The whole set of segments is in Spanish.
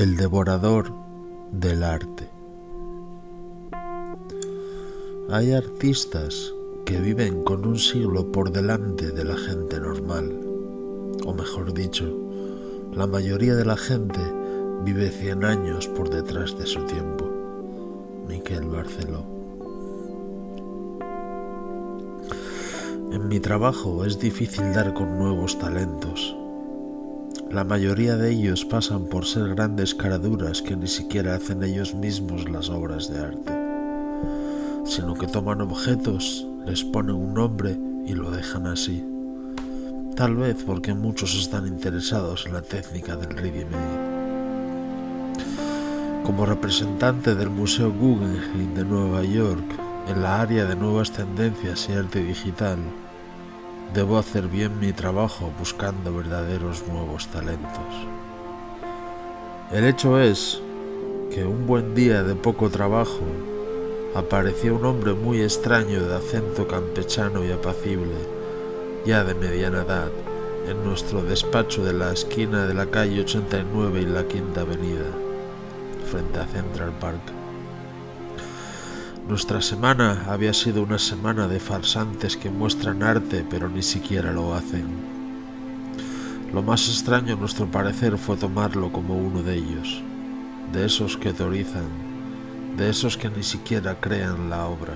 El devorador del arte. Hay artistas que viven con un siglo por delante de la gente normal, o mejor dicho, la mayoría de la gente vive 100 años por detrás de su tiempo. Miquel Barceló. En mi trabajo es difícil dar con nuevos talentos la mayoría de ellos pasan por ser grandes caraduras que ni siquiera hacen ellos mismos las obras de arte, sino que toman objetos, les ponen un nombre y lo dejan así. Tal vez porque muchos están interesados en la técnica del ready Como representante del Museo Guggenheim de Nueva York en la área de nuevas tendencias y arte digital, Debo hacer bien mi trabajo buscando verdaderos nuevos talentos. El hecho es que un buen día de poco trabajo apareció un hombre muy extraño de acento campechano y apacible, ya de mediana edad, en nuestro despacho de la esquina de la calle 89 y la Quinta Avenida, frente a Central Park. Nuestra semana había sido una semana de farsantes que muestran arte pero ni siquiera lo hacen. Lo más extraño a nuestro parecer fue tomarlo como uno de ellos, de esos que teorizan, de esos que ni siquiera crean la obra.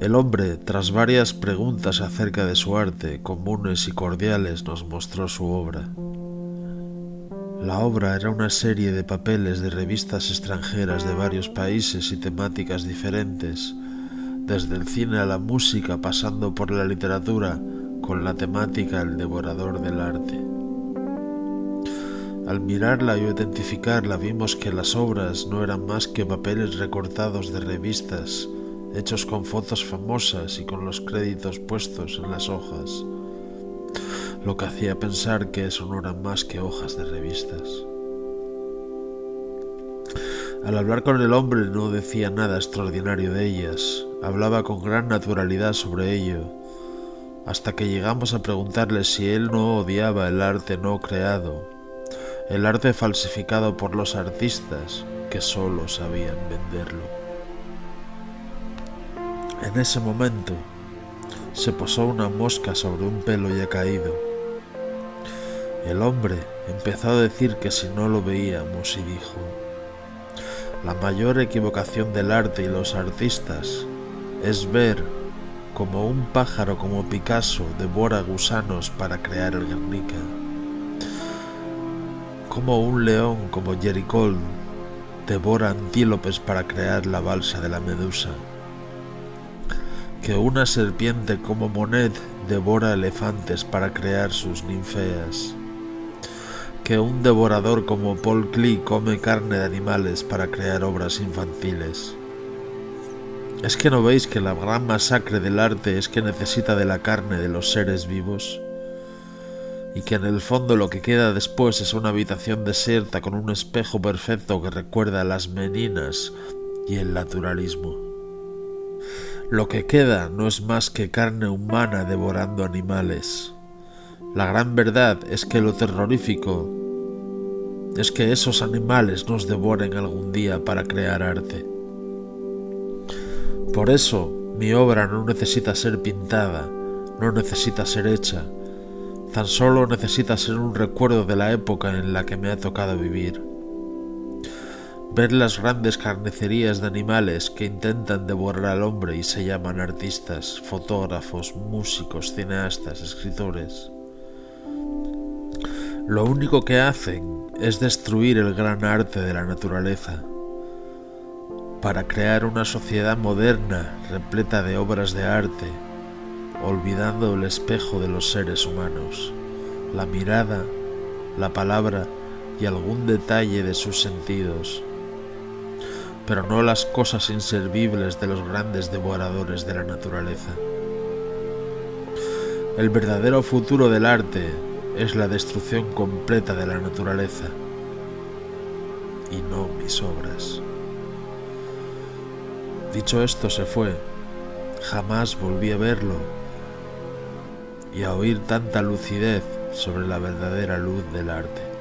El hombre, tras varias preguntas acerca de su arte, comunes y cordiales, nos mostró su obra. La obra era una serie de papeles de revistas extranjeras de varios países y temáticas diferentes, desde el cine a la música pasando por la literatura con la temática El devorador del arte. Al mirarla y identificarla vimos que las obras no eran más que papeles recortados de revistas, hechos con fotos famosas y con los créditos puestos en las hojas lo que hacía pensar que eso no eran más que hojas de revistas. Al hablar con el hombre no decía nada extraordinario de ellas, hablaba con gran naturalidad sobre ello, hasta que llegamos a preguntarle si él no odiaba el arte no creado, el arte falsificado por los artistas que solo sabían venderlo. En ese momento se posó una mosca sobre un pelo ya caído el hombre empezó a decir que si no lo veíamos y dijo, la mayor equivocación del arte y los artistas es ver como un pájaro como Picasso devora gusanos para crear el Guernica, como un león como Jericó devora antílopes para crear la balsa de la Medusa, que una serpiente como Monet devora elefantes para crear sus ninfeas, que un devorador como Paul Klee come carne de animales para crear obras infantiles. ¿Es que no veis que la gran masacre del arte es que necesita de la carne de los seres vivos? Y que en el fondo lo que queda después es una habitación desierta con un espejo perfecto que recuerda a las meninas y el naturalismo. Lo que queda no es más que carne humana devorando animales. La gran verdad es que lo terrorífico es que esos animales nos devoren algún día para crear arte. Por eso mi obra no necesita ser pintada, no necesita ser hecha, tan solo necesita ser un recuerdo de la época en la que me ha tocado vivir. Ver las grandes carnicerías de animales que intentan devorar al hombre y se llaman artistas, fotógrafos, músicos, cineastas, escritores. Lo único que hacen es destruir el gran arte de la naturaleza para crear una sociedad moderna repleta de obras de arte, olvidando el espejo de los seres humanos, la mirada, la palabra y algún detalle de sus sentidos, pero no las cosas inservibles de los grandes devoradores de la naturaleza. El verdadero futuro del arte es la destrucción completa de la naturaleza y no mis obras. Dicho esto se fue, jamás volví a verlo y a oír tanta lucidez sobre la verdadera luz del arte.